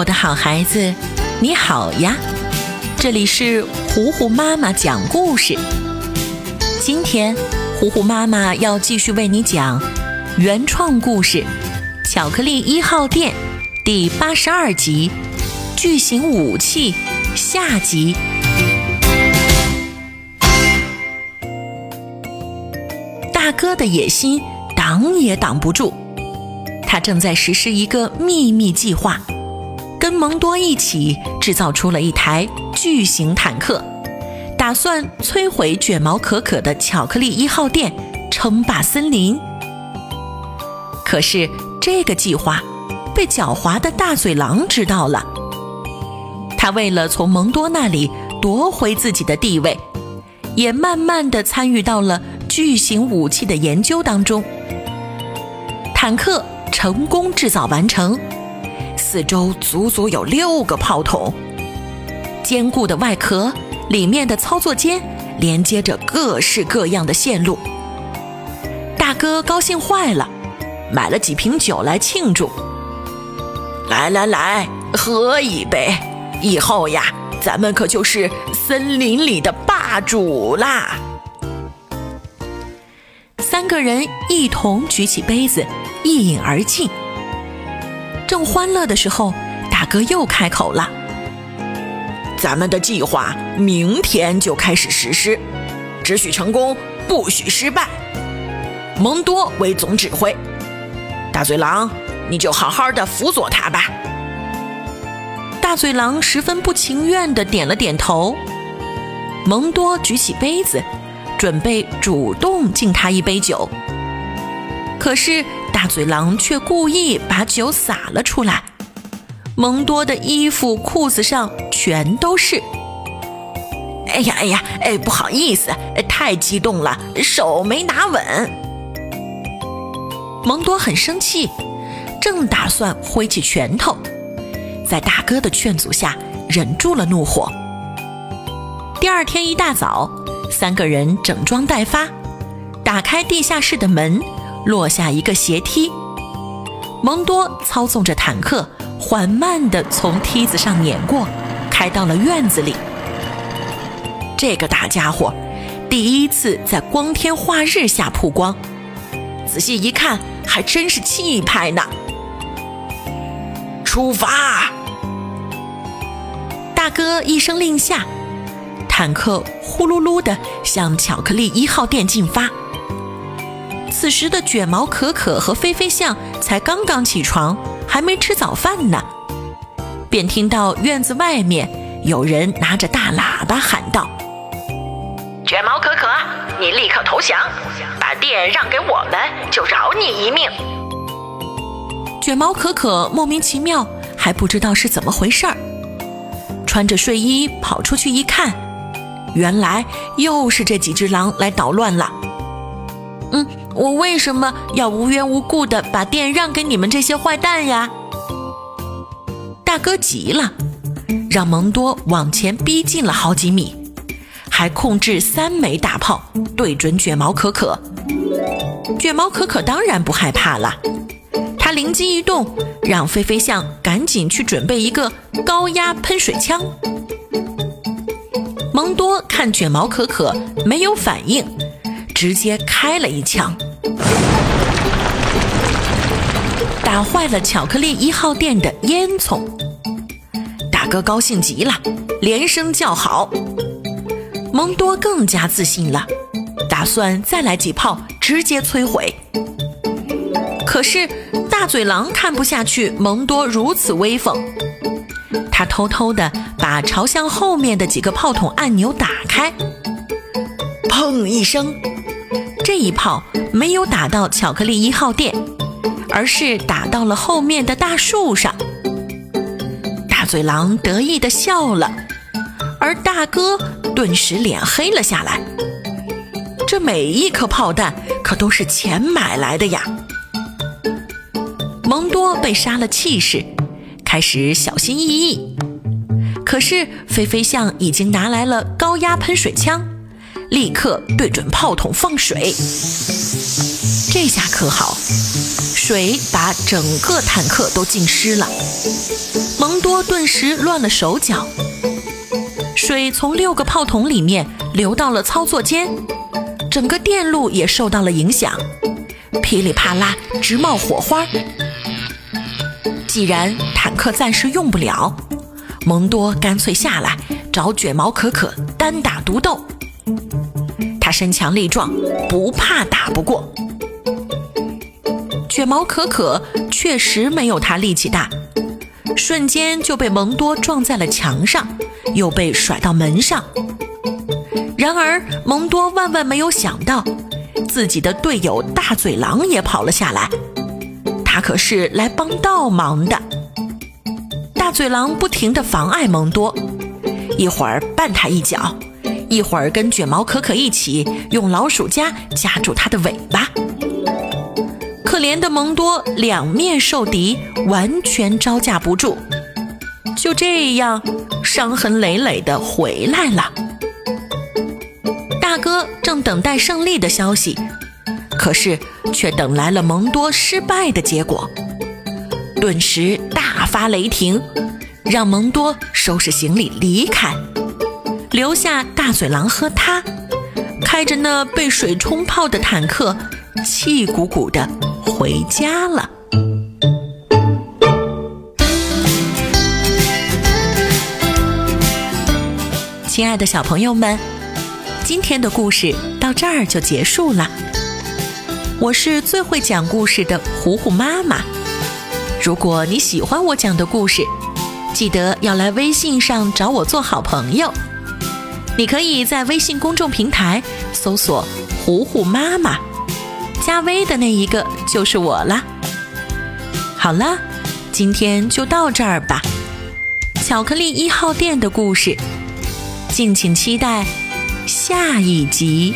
我的好孩子，你好呀！这里是糊糊妈妈讲故事。今天，糊糊妈妈要继续为你讲原创故事《巧克力一号店》第八十二集《巨型武器》下集。大哥的野心挡也挡不住，他正在实施一个秘密计划。跟蒙多一起制造出了一台巨型坦克，打算摧毁卷毛可可的巧克力一号店，称霸森林。可是这个计划被狡猾的大嘴狼知道了。他为了从蒙多那里夺回自己的地位，也慢慢的参与到了巨型武器的研究当中。坦克成功制造完成。四周足足有六个炮筒，坚固的外壳，里面的操作间连接着各式各样的线路。大哥高兴坏了，买了几瓶酒来庆祝。来来来，喝一杯！以后呀，咱们可就是森林里的霸主啦！三个人一同举起杯子，一饮而尽。正欢乐的时候，大哥又开口了：“咱们的计划明天就开始实施，只许成功，不许失败。蒙多为总指挥，大嘴狼，你就好好的辅佐他吧。”大嘴狼十分不情愿的点了点头。蒙多举起杯子，准备主动敬他一杯酒，可是。大嘴狼却故意把酒洒了出来，蒙多的衣服、裤子上全都是。哎呀哎呀，哎，不好意思，太激动了，手没拿稳。蒙多很生气，正打算挥起拳头，在大哥的劝阻下忍住了怒火。第二天一大早，三个人整装待发，打开地下室的门。落下一个斜梯，蒙多操纵着坦克缓慢地从梯子上碾过，开到了院子里。这个大家伙第一次在光天化日下曝光，仔细一看，还真是气派呢。出发！大哥一声令下，坦克呼噜噜地向巧克力一号店进发。此时的卷毛可可和飞飞象才刚刚起床，还没吃早饭呢，便听到院子外面有人拿着大喇叭喊道：“卷毛可可，你立刻投降，把店让给我们，就饶你一命。”卷毛可可莫名其妙，还不知道是怎么回事儿，穿着睡衣跑出去一看，原来又是这几只狼来捣乱了。嗯。我为什么要无缘无故的把店让给你们这些坏蛋呀？大哥急了，让蒙多往前逼近了好几米，还控制三枚大炮对准卷毛可可。卷毛可可当然不害怕了，他灵机一动，让飞飞象赶紧去准备一个高压喷水枪。蒙多看卷毛可可没有反应。直接开了一枪，打坏了巧克力一号店的烟囱。大哥高兴极了，连声叫好。蒙多更加自信了，打算再来几炮，直接摧毁。可是大嘴狼看不下去蒙多如此威风，他偷偷的把朝向后面的几个炮筒按钮打开，砰一声。这一炮没有打到巧克力一号店，而是打到了后面的大树上。大嘴狼得意地笑了，而大哥顿时脸黑了下来。这每一颗炮弹可都是钱买来的呀！蒙多被杀了气势，开始小心翼翼。可是飞飞象已经拿来了高压喷水枪。立刻对准炮筒放水，这下可好，水把整个坦克都浸湿了。蒙多顿时乱了手脚，水从六个炮筒里面流到了操作间，整个电路也受到了影响，噼里啪啦直冒火花。既然坦克暂时用不了，蒙多干脆下来找卷毛可可单打独斗。身强力壮，不怕打不过。卷毛可可确实没有他力气大，瞬间就被蒙多撞在了墙上，又被甩到门上。然而蒙多万万没有想到，自己的队友大嘴狼也跑了下来。他可是来帮倒忙的。大嘴狼不停地妨碍蒙多，一会儿绊他一脚，一会儿跟卷毛可可一起用老鼠夹夹住它的尾巴。可怜的蒙多两面受敌，完全招架不住，就这样伤痕累累的回来了。大哥正等待胜利的消息。可是，却等来了蒙多失败的结果，顿时大发雷霆，让蒙多收拾行李离开，留下大嘴狼和他，开着那被水冲泡的坦克，气鼓鼓的回家了。亲爱的小朋友们，今天的故事到这儿就结束了。我是最会讲故事的糊糊妈妈。如果你喜欢我讲的故事，记得要来微信上找我做好朋友。你可以在微信公众平台搜索“糊糊妈妈”，加微的那一个就是我啦。好了，今天就到这儿吧。巧克力一号店的故事，敬请期待下一集。